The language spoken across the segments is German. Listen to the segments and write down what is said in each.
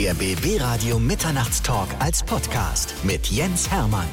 Der BB Radio Mitternachtstalk als Podcast mit Jens Hermann.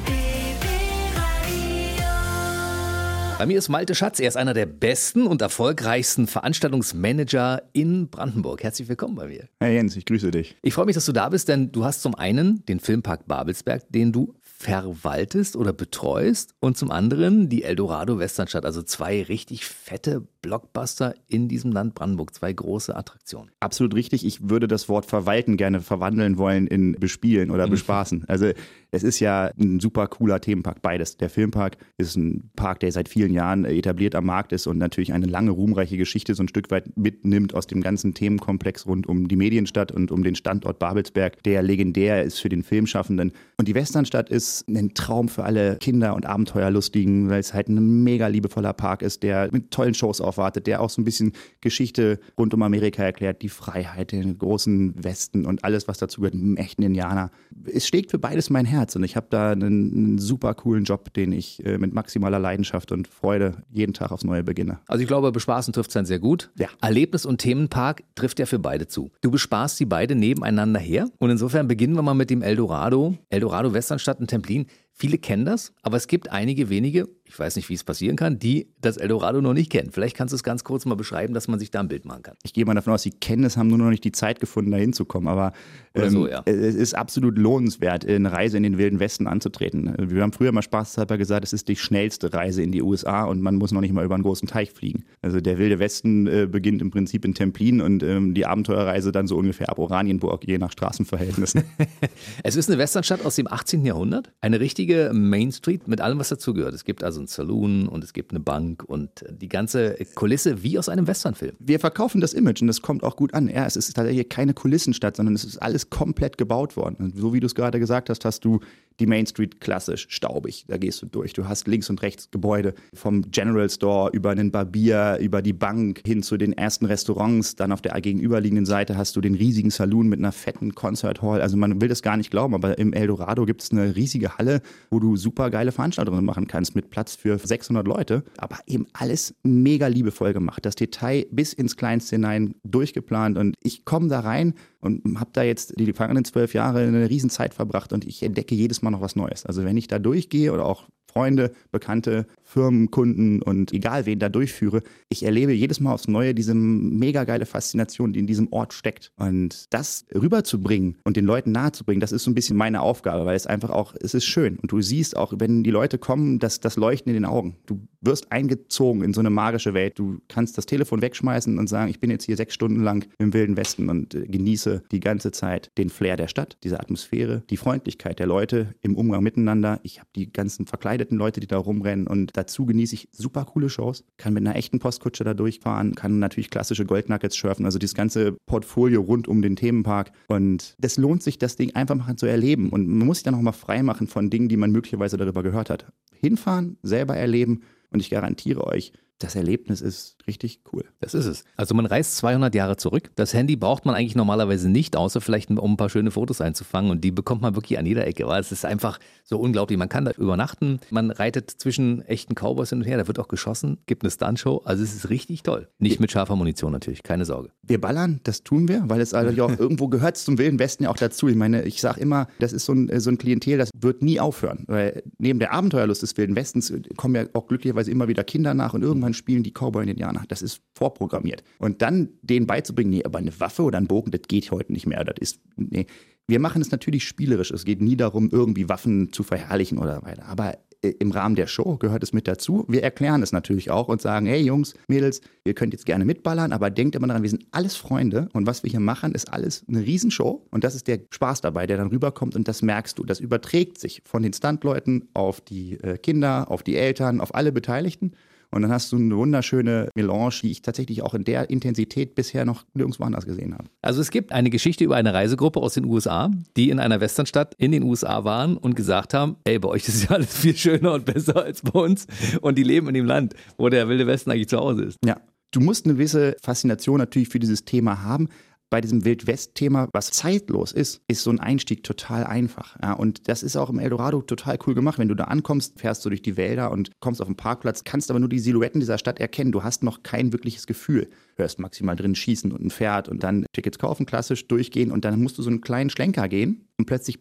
Bei mir ist Malte Schatz. Er ist einer der besten und erfolgreichsten Veranstaltungsmanager in Brandenburg. Herzlich willkommen bei mir. Herr Jens, ich grüße dich. Ich freue mich, dass du da bist, denn du hast zum einen den Filmpark Babelsberg, den du verwaltest oder betreust und zum anderen die Eldorado Westernstadt, also zwei richtig fette Blockbuster in diesem Land Brandenburg, zwei große Attraktionen. Absolut richtig. Ich würde das Wort verwalten gerne verwandeln wollen in bespielen oder mhm. bespaßen. Also es ist ja ein super cooler Themenpark, beides. Der Filmpark ist ein Park, der seit vielen Jahren etabliert am Markt ist und natürlich eine lange, ruhmreiche Geschichte so ein Stück weit mitnimmt aus dem ganzen Themenkomplex rund um die Medienstadt und um den Standort Babelsberg, der legendär ist für den Filmschaffenden. Und die Westernstadt ist ein Traum für alle Kinder und Abenteuerlustigen, weil es halt ein mega liebevoller Park ist, der mit tollen Shows aufwartet, der auch so ein bisschen Geschichte rund um Amerika erklärt, die Freiheit, den großen Westen und alles, was dazu gehört, einen echten Indianer. Es schlägt für beides mein Herz. Herz und ich habe da einen, einen, super coolen Job, den ich äh, mit maximaler Leidenschaft und Freude jeden Tag aufs Neue beginne. Also ich glaube, bespaßen trifft es dann sehr gut. Ja. Erlebnis und Themenpark trifft ja für beide zu. Du bespaßt sie beide nebeneinander her und insofern beginnen wir mal mit dem Eldorado. Eldorado Westernstadt in Templin. Viele kennen das, aber es gibt einige wenige, ich weiß nicht, wie es passieren kann, die das Eldorado noch nicht kennen. Vielleicht kannst du es ganz kurz mal beschreiben, dass man sich da ein Bild machen kann. Ich gehe mal davon aus, sie kennen es, haben nur noch nicht die Zeit gefunden, da hinzukommen. Aber ähm, so, ja. es ist absolut lohnenswert, eine Reise in den Wilden Westen anzutreten. Wir haben früher mal spaßhalber gesagt, es ist die schnellste Reise in die USA und man muss noch nicht mal über einen großen Teich fliegen. Also der Wilde Westen äh, beginnt im Prinzip in Templin und ähm, die Abenteuerreise dann so ungefähr ab Oranienburg, je nach Straßenverhältnissen. es ist eine Westernstadt aus dem 18. Jahrhundert, eine richtige richtige Main Street mit allem, was dazugehört. Es gibt also einen Saloon und es gibt eine Bank und die ganze Kulisse wie aus einem Westernfilm. Wir verkaufen das Image und das kommt auch gut an. Ja, es ist tatsächlich keine Kulissenstadt, sondern es ist alles komplett gebaut worden. Und so wie du es gerade gesagt hast, hast du die Main Street klassisch staubig. Da gehst du durch. Du hast links und rechts Gebäude vom General Store über einen Barbier, über die Bank hin zu den ersten Restaurants. Dann auf der gegenüberliegenden Seite hast du den riesigen Saloon mit einer fetten Concert Hall. Also man will das gar nicht glauben, aber im Eldorado gibt es eine riesige Halle, wo du super geile Veranstaltungen machen kannst mit Platz für 600 Leute. Aber eben alles mega liebevoll gemacht. Das Detail bis ins Kleinste hinein durchgeplant. Und ich komme da rein und habe da jetzt die vergangenen zwölf Jahre eine Riesenzeit verbracht und ich entdecke jedes Mal noch was Neues. Also wenn ich da durchgehe oder auch Freunde, Bekannte, Firmen, Kunden und egal wen da durchführe, ich erlebe jedes Mal aufs Neue diese mega geile Faszination, die in diesem Ort steckt. Und das rüberzubringen und den Leuten nahezubringen, das ist so ein bisschen meine Aufgabe, weil es einfach auch, es ist schön. Und du siehst auch, wenn die Leute kommen, dass das Leuchten in den Augen. Du wirst eingezogen in so eine magische Welt. Du kannst das Telefon wegschmeißen und sagen, ich bin jetzt hier sechs Stunden lang im Wilden Westen und äh, genieße die ganze Zeit den Flair der Stadt, diese Atmosphäre, die Freundlichkeit der Leute im Umgang miteinander. Ich habe die ganzen verkleideten Leute, die da rumrennen und dazu genieße ich super coole Shows, kann mit einer echten Postkutsche da durchfahren, kann natürlich klassische Goldnuggets schürfen, also dieses ganze Portfolio rund um den Themenpark und das lohnt sich, das Ding einfach mal zu erleben und man muss sich dann auch mal frei machen von Dingen, die man möglicherweise darüber gehört hat. Hinfahren, selber erleben und ich garantiere euch, das Erlebnis ist richtig cool. Das ist es. Also man reist 200 Jahre zurück. Das Handy braucht man eigentlich normalerweise nicht, außer vielleicht um ein paar schöne Fotos einzufangen. Und die bekommt man wirklich an jeder Ecke. Weil es ist einfach so unglaublich. Man kann da übernachten. Man reitet zwischen echten Cowboys hin und her. Da wird auch geschossen. Gibt eine Stuntshow. Also es ist richtig toll. Nicht mit scharfer Munition natürlich. Keine Sorge. Wir ballern, das tun wir, weil es also auch irgendwo gehört zum Wilden Westen ja auch dazu. Ich meine, ich sage immer, das ist so ein, so ein Klientel, das wird nie aufhören. Weil neben der Abenteuerlust des Wilden Westens kommen ja auch glücklicherweise immer wieder Kinder nach und irgendwann spielen die Cowboy und Indianer. Das ist vorprogrammiert. Und dann denen beizubringen, nee, aber eine Waffe oder ein Bogen, das geht heute nicht mehr. Das ist, nee. Wir machen es natürlich spielerisch. Es geht nie darum, irgendwie Waffen zu verherrlichen oder weiter. Aber äh, im Rahmen der Show gehört es mit dazu. Wir erklären es natürlich auch und sagen, hey Jungs, Mädels, ihr könnt jetzt gerne mitballern, aber denkt immer daran, wir sind alles Freunde und was wir hier machen, ist alles eine Riesenshow und das ist der Spaß dabei, der dann rüberkommt und das merkst du. Das überträgt sich von den Standleuten auf die äh, Kinder, auf die Eltern, auf alle Beteiligten und dann hast du eine wunderschöne Melange, die ich tatsächlich auch in der Intensität bisher noch nirgendwo anders gesehen habe. Also es gibt eine Geschichte über eine Reisegruppe aus den USA, die in einer Westernstadt in den USA waren und gesagt haben, ey, bei euch ist ja alles viel schöner und besser als bei uns. Und die leben in dem Land, wo der Wilde Westen eigentlich zu Hause ist. Ja, du musst eine gewisse Faszination natürlich für dieses Thema haben, bei diesem Wildwest-Thema, was zeitlos ist, ist so ein Einstieg total einfach. Ja, und das ist auch im Eldorado total cool gemacht. Wenn du da ankommst, fährst du durch die Wälder und kommst auf den Parkplatz, kannst aber nur die Silhouetten dieser Stadt erkennen. Du hast noch kein wirkliches Gefühl. Hörst maximal drin schießen und ein Pferd und dann Tickets kaufen, klassisch durchgehen und dann musst du so einen kleinen Schlenker gehen und plötzlich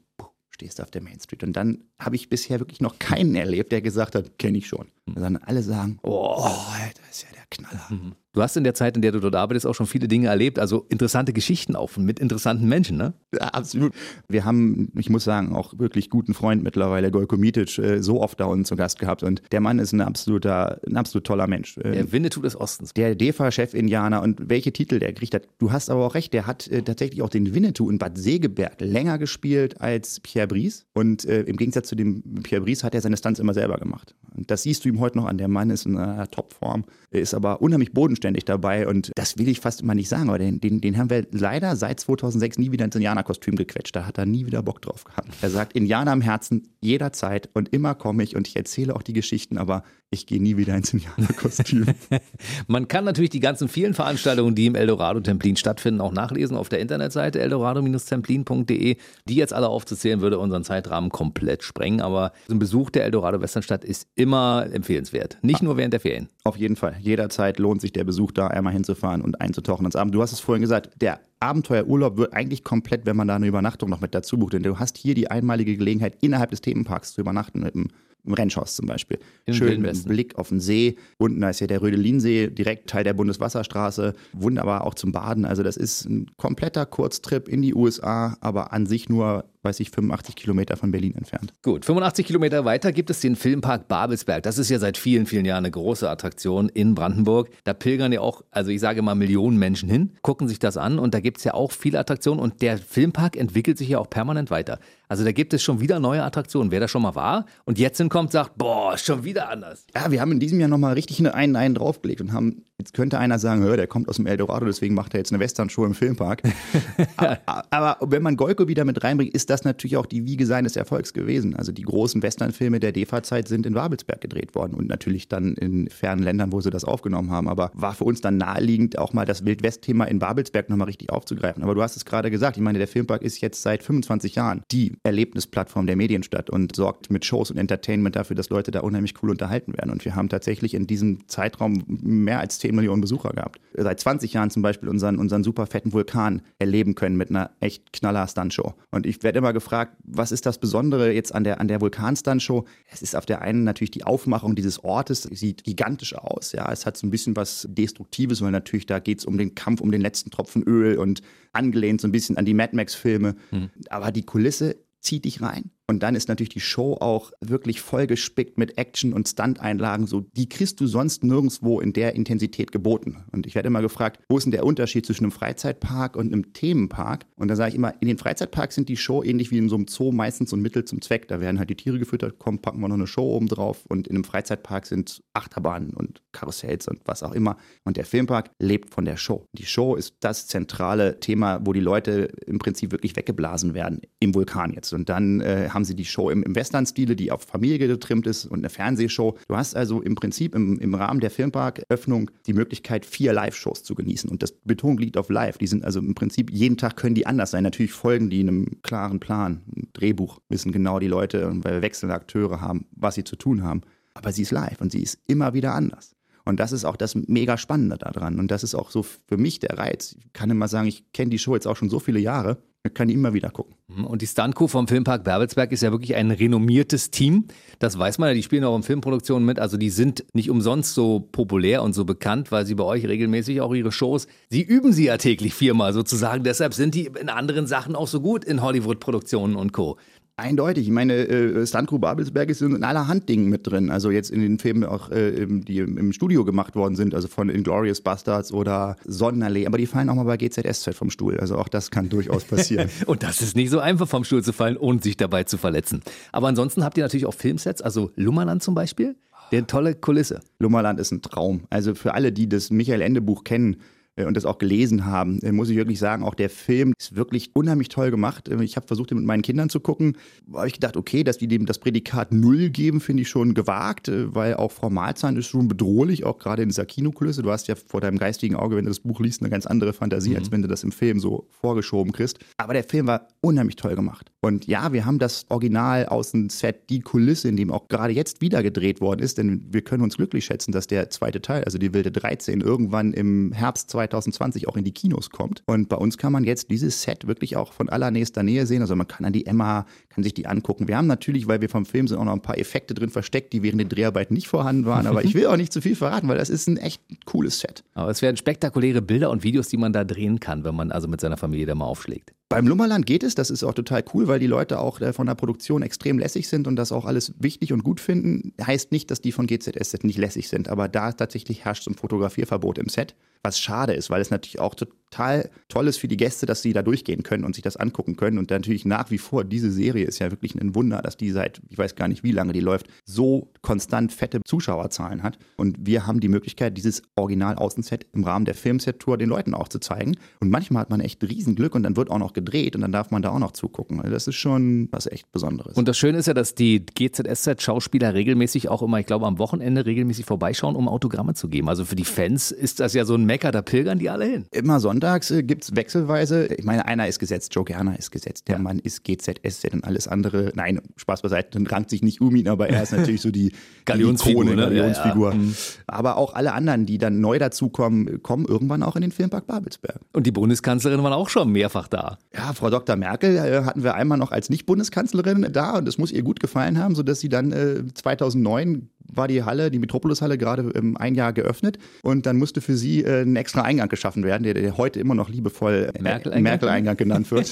stehst du auf der Main Street. Und dann habe ich bisher wirklich noch keinen erlebt, der gesagt hat, kenne ich schon. Sondern alle sagen, oh, das ist ja der Knaller. Mhm. Du hast in der Zeit, in der du dort arbeitest, auch schon viele Dinge erlebt, also interessante Geschichten auch mit interessanten Menschen, ne? Ja, absolut. Wir haben, ich muss sagen, auch wirklich guten Freund mittlerweile, Golko Mitic, äh, so oft da unten zu Gast gehabt. Und der Mann ist ein absoluter, ein absolut toller Mensch. Der ähm, Winnetou des Ostens. Der DEFA-Chef-Indianer und welche Titel der gekriegt hat. Du hast aber auch recht, der hat äh, tatsächlich auch den Winnetou in Bad Segeberg länger gespielt als Pierre Brice. Und äh, im Gegensatz zu dem Pierre Brice hat er seine Stunts immer selber gemacht. Und das siehst du ihm heute noch an. Der Mann ist in einer Topform, ist aber unheimlich bodenständig dabei und das will ich fast immer nicht sagen, aber den, den, den haben wir leider seit 2006 nie wieder ins Indianerkostüm gequetscht. Da hat er nie wieder Bock drauf gehabt. Er sagt, Indianer im Herzen, jederzeit und immer komme ich und ich erzähle auch die Geschichten, aber ich gehe nie wieder ins Indianerkostüm. Man kann natürlich die ganzen vielen Veranstaltungen, die im Eldorado Templin stattfinden, auch nachlesen auf der Internetseite eldorado-templin.de. Die jetzt alle aufzuzählen, würde unseren Zeitrahmen komplett sprengen, aber ein Besuch der Eldorado Westernstadt ist immer empfehlenswert. Nicht nur während der Ferien. Auf jeden Fall. Jederzeit lohnt sich der Besuch da einmal hinzufahren und einzutauchen ins Abend. Du hast es vorhin gesagt, der Abenteuerurlaub wird eigentlich komplett, wenn man da eine Übernachtung noch mit dazu bucht. Denn du hast hier die einmalige Gelegenheit, innerhalb des Themenparks zu übernachten mit dem im Rennschauß zum Beispiel. Im Schön mit einem Blick auf den See. Unten ist ja der Rödelinsee, direkt Teil der Bundeswasserstraße. Wunderbar auch zum Baden. Also das ist ein kompletter Kurztrip in die USA, aber an sich nur weiß ich, 85 Kilometer von Berlin entfernt. Gut, 85 Kilometer weiter gibt es den Filmpark Babelsberg. Das ist ja seit vielen, vielen Jahren eine große Attraktion in Brandenburg. Da pilgern ja auch, also ich sage mal, Millionen Menschen hin, gucken sich das an und da gibt es ja auch viele Attraktionen und der Filmpark entwickelt sich ja auch permanent weiter. Also da gibt es schon wieder neue Attraktionen. Wer da schon mal war und jetzt hinkommt, sagt, boah, schon wieder anders. Ja, wir haben in diesem Jahr nochmal richtig einen, einen draufgelegt und haben, jetzt könnte einer sagen, hör, der kommt aus dem Eldorado, deswegen macht er jetzt eine Western-Show im Filmpark. aber, aber, wenn man Golko wieder mit reinbringt, ist das natürlich auch die Wiege seines Erfolgs gewesen. Also die großen Western-Filme der DEFA-Zeit sind in Babelsberg gedreht worden und natürlich dann in fernen Ländern, wo sie das aufgenommen haben. Aber war für uns dann naheliegend, auch mal das Wildwest-Thema in Babelsberg nochmal richtig aufzugreifen. Aber du hast es gerade gesagt, ich meine, der Filmpark ist jetzt seit 25 Jahren die Erlebnisplattform der Medienstadt und sorgt mit Shows und Entertainment dafür, dass Leute da unheimlich cool unterhalten werden. Und wir haben tatsächlich in diesem Zeitraum mehr als 10 Millionen Besucher gehabt. Seit 20 Jahren zum Beispiel unseren, unseren super fetten Vulkan erleben können mit einer echt knaller Stuntshow. Und ich werde immer gefragt, was ist das Besondere jetzt an der, an der Vulkanstuntshow? Es ist auf der einen natürlich die Aufmachung dieses Ortes, sieht gigantisch aus. Ja, es hat so ein bisschen was Destruktives, weil natürlich da geht es um den Kampf um den letzten Tropfen Öl und angelehnt so ein bisschen an die Mad Max-Filme. Mhm. Aber die Kulisse zieht dich rein. Und dann ist natürlich die Show auch wirklich vollgespickt mit Action und Stunt-Einlagen. So, die kriegst du sonst nirgendwo in der Intensität geboten. Und ich werde immer gefragt, wo ist denn der Unterschied zwischen einem Freizeitpark und einem Themenpark? Und da sage ich immer, in den Freizeitparks sind die Show ähnlich wie in so einem Zoo meistens so ein Mittel zum Zweck. Da werden halt die Tiere gefüttert, kommen, packen wir noch eine Show oben drauf. Und in einem Freizeitpark sind Achterbahnen und Karussells und was auch immer. Und der Filmpark lebt von der Show. Die Show ist das zentrale Thema, wo die Leute im Prinzip wirklich weggeblasen werden im Vulkan jetzt. Und dann äh, haben sie die Show im, im Western-Stile, die auf Familie getrimmt ist und eine Fernsehshow. Du hast also im Prinzip im, im Rahmen der Filmparköffnung die Möglichkeit, vier Live-Shows zu genießen. Und das Betonung liegt auf live. Die sind also im Prinzip jeden Tag können die anders sein. Natürlich folgen die einem klaren Plan. Ein Drehbuch wissen genau die Leute, weil wir wechselnde Akteure haben, was sie zu tun haben. Aber sie ist live und sie ist immer wieder anders. Und das ist auch das mega Spannende daran. Und das ist auch so für mich der Reiz. Ich kann immer sagen, ich kenne die Show jetzt auch schon so viele Jahre kann immer wieder gucken. Mhm. Und die Stunt-Crew vom Filmpark Berbelsberg ist ja wirklich ein renommiertes Team. Das weiß man ja, die spielen auch in Filmproduktionen mit. Also die sind nicht umsonst so populär und so bekannt, weil sie bei euch regelmäßig auch ihre Shows, sie üben sie ja täglich viermal sozusagen. Deshalb sind die in anderen Sachen auch so gut in Hollywood-Produktionen und Co. Eindeutig. Ich meine, äh, Stuntcrew Babelsberg ist in allerhand Dingen mit drin. Also jetzt in den Filmen auch, äh, die im Studio gemacht worden sind, also von Inglourious Bastards oder Sonnenallee. Aber die fallen auch mal bei GZSZ vom Stuhl. Also auch das kann durchaus passieren. und das ist nicht so einfach vom Stuhl zu fallen und sich dabei zu verletzen. Aber ansonsten habt ihr natürlich auch Filmsets, also Lummerland zum Beispiel. Der tolle Kulisse. Lummerland ist ein Traum. Also für alle, die das Michael Ende Buch kennen, und das auch gelesen haben, äh, muss ich wirklich sagen, auch der Film ist wirklich unheimlich toll gemacht. Äh, ich habe versucht, den mit meinen Kindern zu gucken. Da habe ich gedacht, okay, dass die dem das Prädikat Null geben, finde ich schon gewagt, weil auch Frau Malzahn ist schon bedrohlich, auch gerade in dieser Kinokulisse. Du hast ja vor deinem geistigen Auge, wenn du das Buch liest, eine ganz andere Fantasie, mhm. als wenn du das im Film so vorgeschoben kriegst. Aber der Film war unheimlich toll gemacht. Und ja, wir haben das Original Außenset, die Kulisse, in dem auch gerade jetzt wieder gedreht worden ist, denn wir können uns glücklich schätzen, dass der zweite Teil, also die Wilde 13, irgendwann im Herbst 2020 auch in die Kinos kommt. Und bei uns kann man jetzt dieses Set wirklich auch von allernächster Nähe sehen. Also man kann an die Emma, kann sich die angucken. Wir haben natürlich, weil wir vom Film sind, auch noch ein paar Effekte drin versteckt, die während den Dreharbeiten nicht vorhanden waren. Aber ich will auch nicht zu viel verraten, weil das ist ein echt cooles Set. Aber es werden spektakuläre Bilder und Videos, die man da drehen kann, wenn man also mit seiner Familie da mal aufschlägt. Beim Lummerland geht es, das ist auch total cool, weil die Leute auch äh, von der Produktion extrem lässig sind und das auch alles wichtig und gut finden. Heißt nicht, dass die von GZSZ nicht lässig sind, aber da tatsächlich herrscht ein Fotografierverbot im Set was schade ist, weil es natürlich auch total toll ist für die Gäste, dass sie da durchgehen können und sich das angucken können. Und natürlich nach wie vor, diese Serie ist ja wirklich ein Wunder, dass die seit, ich weiß gar nicht, wie lange die läuft, so konstant fette Zuschauerzahlen hat. Und wir haben die Möglichkeit, dieses Original-Außenset im Rahmen der Filmset-Tour den Leuten auch zu zeigen. Und manchmal hat man echt Riesenglück und dann wird auch noch gedreht und dann darf man da auch noch zugucken. Also das ist schon was echt Besonderes. Und das Schöne ist ja, dass die GZSZ-Schauspieler regelmäßig auch immer, ich glaube, am Wochenende regelmäßig vorbeischauen, um Autogramme zu geben. Also für die Fans ist das ja so ein Mecker, da pilgern die alle hin. Immer sonntags äh, gibt es wechselweise, ich meine, einer ist gesetzt, Joe Gerner ist gesetzt, der ja. Mann ist GZSZ und alles andere, nein, Spaß beiseite, dann rankt sich nicht um ihn, aber er ist natürlich so die Galionsfigur. Ne? Galionsfigur. Ja, ja. Mhm. Aber auch alle anderen, die dann neu dazukommen, kommen irgendwann auch in den Filmpark Babelsberg. Und die Bundeskanzlerin war auch schon mehrfach da. Ja, Frau Dr. Merkel äh, hatten wir einmal noch als Nicht-Bundeskanzlerin da und es muss ihr gut gefallen haben, sodass sie dann äh, 2009 war die Halle, die Metropolis-Halle, gerade ähm, ein Jahr geöffnet und dann musste für sie äh, ein extra Eingang geschaffen werden, der, der heute immer noch liebevoll äh, Merkel-Eingang Merkel genannt wird,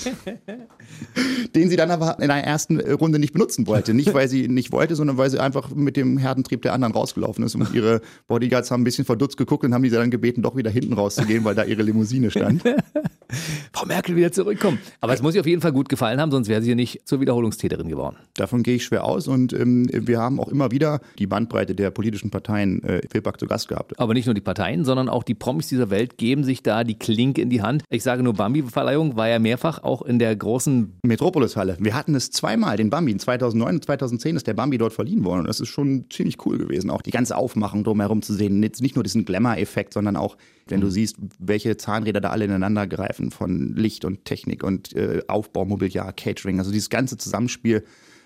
den sie dann aber in der ersten Runde nicht benutzen wollte. Nicht, weil sie nicht wollte, sondern weil sie einfach mit dem Herdentrieb der anderen rausgelaufen ist und ihre Bodyguards haben ein bisschen verdutzt geguckt und haben die dann gebeten, doch wieder hinten rauszugehen, weil da ihre Limousine stand. Frau Merkel wieder zurückkommen. Aber es muss ihr auf jeden Fall gut gefallen haben, sonst wäre sie nicht zur Wiederholungstäterin geworden. Davon gehe ich schwer aus und ähm, wir haben auch immer wieder die Band Bandbreite der politischen Parteien äh, Fehlback zu Gast gehabt. Aber nicht nur die Parteien, sondern auch die Promis dieser Welt geben sich da die Klinke in die Hand. Ich sage nur, Bambi-Verleihung war ja mehrfach auch in der großen Metropolis-Halle. Wir hatten es zweimal, den Bambi. In 2009 und 2010 ist der Bambi dort verliehen worden. Und das ist schon ziemlich cool gewesen, auch die ganze Aufmachung drumherum zu sehen. Jetzt nicht nur diesen Glamour-Effekt, sondern auch, wenn du mhm. siehst, welche Zahnräder da alle ineinander greifen, von Licht und Technik und äh, Aufbau, Mobiliar, Catering. Also dieses ganze Zusammenspiel,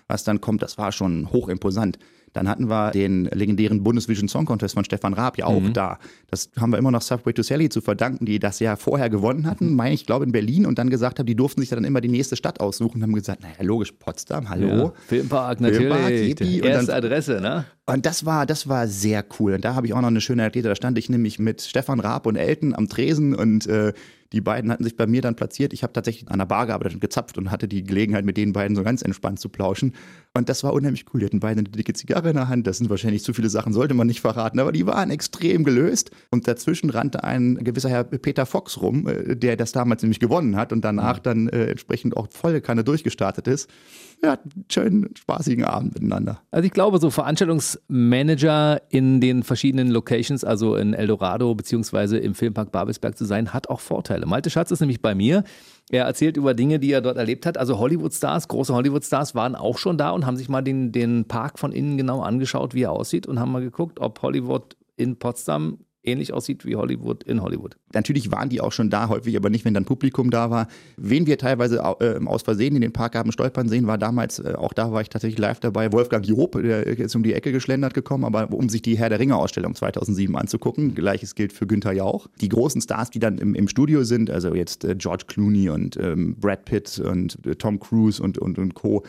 was dann kommt, das war schon hochimposant. Dann hatten wir den legendären Bundesvision Song Contest von Stefan Raab ja auch mhm. da. Das haben wir immer noch Subway to Sally zu verdanken, die das ja vorher gewonnen hatten, mhm. meine ich, glaube in Berlin und dann gesagt haben, die durften sich dann immer die nächste Stadt aussuchen und haben gesagt, naja, logisch, Potsdam, hallo. Ja, Filmpark natürlich. Filmpark, Yippie. Erste Adresse, ne? Und das war, das war sehr cool. Und da habe ich auch noch eine schöne Erklärung. Da stand ich nämlich mit Stefan Raab und Elton am Tresen und äh, die beiden hatten sich bei mir dann platziert. Ich habe tatsächlich an der Bar gearbeitet und gezapft und hatte die Gelegenheit, mit den beiden so ganz entspannt zu plauschen. Und das war unheimlich cool. Die hatten beide eine dicke Zigarre in der Hand. Das sind wahrscheinlich zu viele Sachen, sollte man nicht verraten, aber die waren extrem gelöst. Und dazwischen rannte ein gewisser Herr Peter Fox rum, äh, der das damals nämlich gewonnen hat und danach dann äh, entsprechend auch volle Kanne durchgestartet ist wir hatten einen schönen, spaßigen Abend miteinander. Also ich glaube, so Veranstaltungsmanager in den verschiedenen Locations, also in Eldorado beziehungsweise im Filmpark Babelsberg zu sein, hat auch Vorteile. Malte Schatz ist nämlich bei mir. Er erzählt über Dinge, die er dort erlebt hat. Also Hollywood-Stars, große Hollywood-Stars waren auch schon da und haben sich mal den, den Park von innen genau angeschaut, wie er aussieht und haben mal geguckt, ob Hollywood in Potsdam ähnlich aussieht wie Hollywood in Hollywood. Natürlich waren die auch schon da, häufig aber nicht, wenn dann Publikum da war. Wen wir teilweise äh, aus Versehen in den Park haben stolpern sehen, war damals, äh, auch da war ich tatsächlich live dabei, Wolfgang Job, der ist um die Ecke geschlendert gekommen, aber um sich die Herr der Ringe Ausstellung 2007 anzugucken. Gleiches gilt für Günther Jauch. Die großen Stars, die dann im, im Studio sind, also jetzt äh, George Clooney und ähm, Brad Pitt und äh, Tom Cruise und, und, und Co.,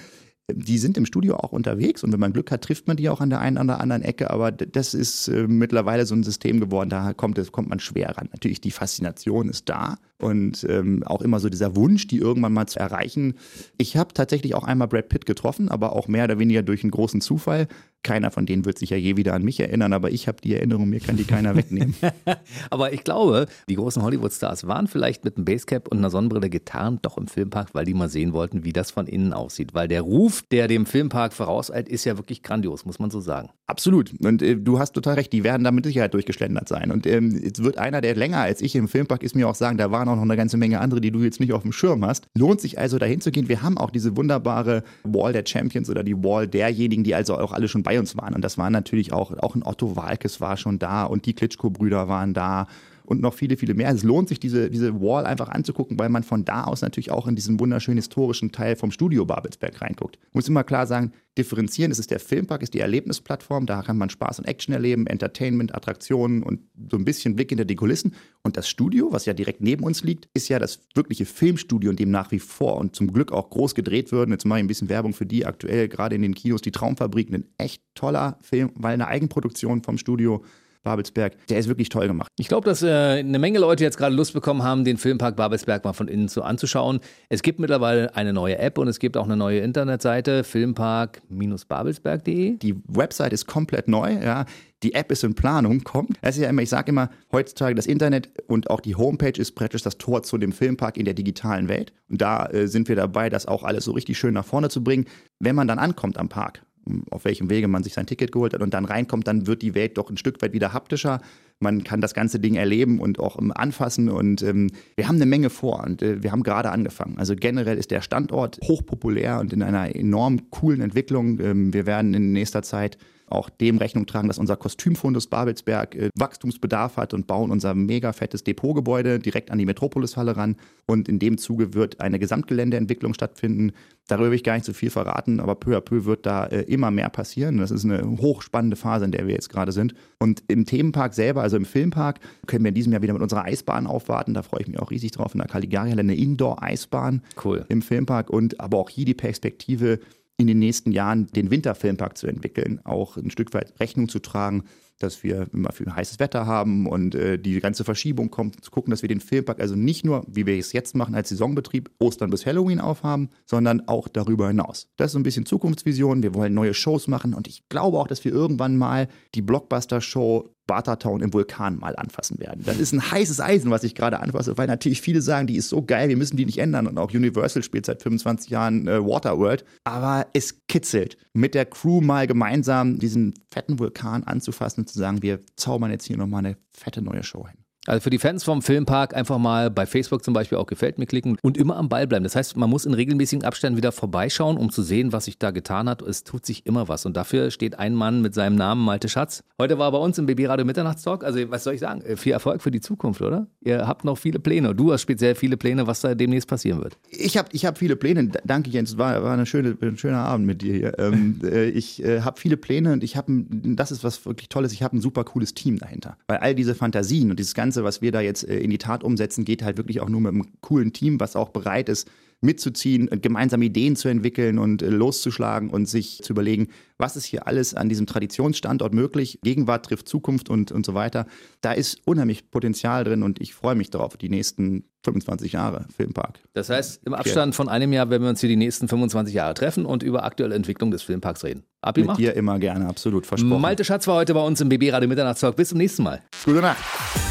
die sind im Studio auch unterwegs und wenn man Glück hat, trifft man die auch an der einen oder anderen Ecke, aber das ist äh, mittlerweile so ein System geworden, da kommt, kommt man schwer ran. Natürlich, die Faszination ist da und ähm, auch immer so dieser Wunsch, die irgendwann mal zu erreichen. Ich habe tatsächlich auch einmal Brad Pitt getroffen, aber auch mehr oder weniger durch einen großen Zufall. Keiner von denen wird sich ja je wieder an mich erinnern, aber ich habe die Erinnerung, mir kann die keiner wegnehmen. aber ich glaube, die großen Hollywood-Stars waren vielleicht mit einem Basecap und einer Sonnenbrille getarnt doch im Filmpark, weil die mal sehen wollten, wie das von innen aussieht. Weil der Ruf, der dem Filmpark vorauseilt, ist ja wirklich grandios, muss man so sagen. Absolut. Und äh, du hast total recht, die werden da mit Sicherheit durchgeschlendert sein. Und ähm, jetzt wird einer, der länger als ich im Filmpark ist, mir auch sagen, da waren auch noch eine ganze Menge andere, die du jetzt nicht auf dem Schirm hast. Lohnt sich also dahin zu gehen. Wir haben auch diese wunderbare Wall der Champions oder die Wall derjenigen, die also auch alle schon bei uns waren. Und das waren natürlich auch, auch ein Otto Walkes war schon da und die Klitschko-Brüder waren da und noch viele, viele mehr. Es lohnt sich, diese, diese Wall einfach anzugucken, weil man von da aus natürlich auch in diesen wunderschönen historischen Teil vom Studio Babelsberg reinguckt. Muss immer klar sagen, differenzieren, es ist der Filmpark, ist die Erlebnisplattform, da kann man Spaß und Action erleben, Entertainment, Attraktionen und so ein bisschen Blick hinter die Kulissen. Und das Studio, was ja direkt neben uns liegt, ist ja das wirkliche Filmstudio, in dem nach wie vor und zum Glück auch groß gedreht wird. Jetzt mache ich ein bisschen Werbung für die aktuell, gerade in den Kinos, die Traumfabrik, ein echt toller Film, weil eine Eigenproduktion vom Studio Babelsberg, der ist wirklich toll gemacht. Ich glaube, dass äh, eine Menge Leute jetzt gerade Lust bekommen haben, den Filmpark Babelsberg mal von innen zu anzuschauen. Es gibt mittlerweile eine neue App und es gibt auch eine neue Internetseite, filmpark-babelsberg.de. Die Website ist komplett neu, ja. Die App ist in Planung, kommt. Das ist ja immer, ich sage immer, heutzutage das Internet und auch die Homepage ist praktisch das Tor zu dem Filmpark in der digitalen Welt. Und da äh, sind wir dabei, das auch alles so richtig schön nach vorne zu bringen. Wenn man dann ankommt am Park, auf welchem Wege man sich sein Ticket geholt hat und dann reinkommt, dann wird die Welt doch ein Stück weit wieder haptischer. Man kann das ganze Ding erleben und auch anfassen und ähm, wir haben eine Menge vor und äh, wir haben gerade angefangen. Also generell ist der Standort hochpopulär und in einer enorm coolen Entwicklung. Ähm, wir werden in nächster Zeit auch dem Rechnung tragen, dass unser Kostümfundus Babelsberg äh, Wachstumsbedarf hat und bauen unser mega fettes Depotgebäude direkt an die Metropolishalle ran. Und in dem Zuge wird eine Gesamtgeländeentwicklung stattfinden. Darüber will ich gar nicht so viel verraten, aber peu à peu wird da äh, immer mehr passieren. Das ist eine hochspannende Phase, in der wir jetzt gerade sind. Und im Themenpark selber, also im Filmpark, können wir in diesem Jahr wieder mit unserer Eisbahn aufwarten. Da freue ich mich auch riesig drauf. In der Caligari-Halle eine Indoor-Eisbahn cool. im Filmpark und aber auch hier die Perspektive, in den nächsten Jahren den Winterfilmpark zu entwickeln, auch ein Stück weit Rechnung zu tragen, dass wir immer viel heißes Wetter haben und äh, die ganze Verschiebung kommt, zu gucken, dass wir den Filmpark also nicht nur, wie wir es jetzt machen, als Saisonbetrieb Ostern bis Halloween aufhaben, sondern auch darüber hinaus. Das ist so ein bisschen Zukunftsvision. Wir wollen neue Shows machen und ich glaube auch, dass wir irgendwann mal die Blockbuster-Show Bartertown im Vulkan mal anfassen werden. Das ist ein heißes Eisen, was ich gerade anfasse, weil natürlich viele sagen, die ist so geil, wir müssen die nicht ändern. Und auch Universal spielt seit 25 Jahren äh, Waterworld. Aber es kitzelt, mit der Crew mal gemeinsam diesen fetten Vulkan anzufassen und zu sagen, wir zaubern jetzt hier nochmal eine fette neue Show hin. Also für die Fans vom Filmpark einfach mal bei Facebook zum Beispiel auch gefällt mir klicken und immer am Ball bleiben. Das heißt, man muss in regelmäßigen Abständen wieder vorbeischauen, um zu sehen, was sich da getan hat. Es tut sich immer was. Und dafür steht ein Mann mit seinem Namen Malte Schatz. Heute war er bei uns im BB Radio Mitternachtstalk. Also was soll ich sagen? Äh, viel Erfolg für die Zukunft, oder? Ihr habt noch viele Pläne. Du hast speziell viele Pläne, was da demnächst passieren wird. Ich habe ich hab viele Pläne. Danke, Jens. War, war eine schöne, ein schöner Abend mit dir hier. Ähm, äh, ich äh, habe viele Pläne und ich habe, das ist was wirklich Tolles, ich habe ein super cooles Team dahinter. Weil all diese Fantasien und dieses Ganze, was wir da jetzt äh, in die Tat umsetzen, geht halt wirklich auch nur mit einem coolen Team, was auch bereit ist, mitzuziehen, gemeinsam Ideen zu entwickeln und äh, loszuschlagen und sich zu überlegen, was ist hier alles an diesem Traditionsstandort möglich. Gegenwart trifft Zukunft und, und so weiter. Da ist unheimlich Potenzial drin und ich freue mich darauf, die nächsten 25 Jahre Filmpark. Das heißt, im Abstand von einem Jahr werden wir uns hier die nächsten 25 Jahre treffen und über aktuelle Entwicklung des Filmparks reden. Abgemacht? Mit dir immer gerne, absolut, versprochen. Malte Schatz war heute bei uns im BB Radio Mitternachtstalk. Bis zum nächsten Mal. Gute Nacht.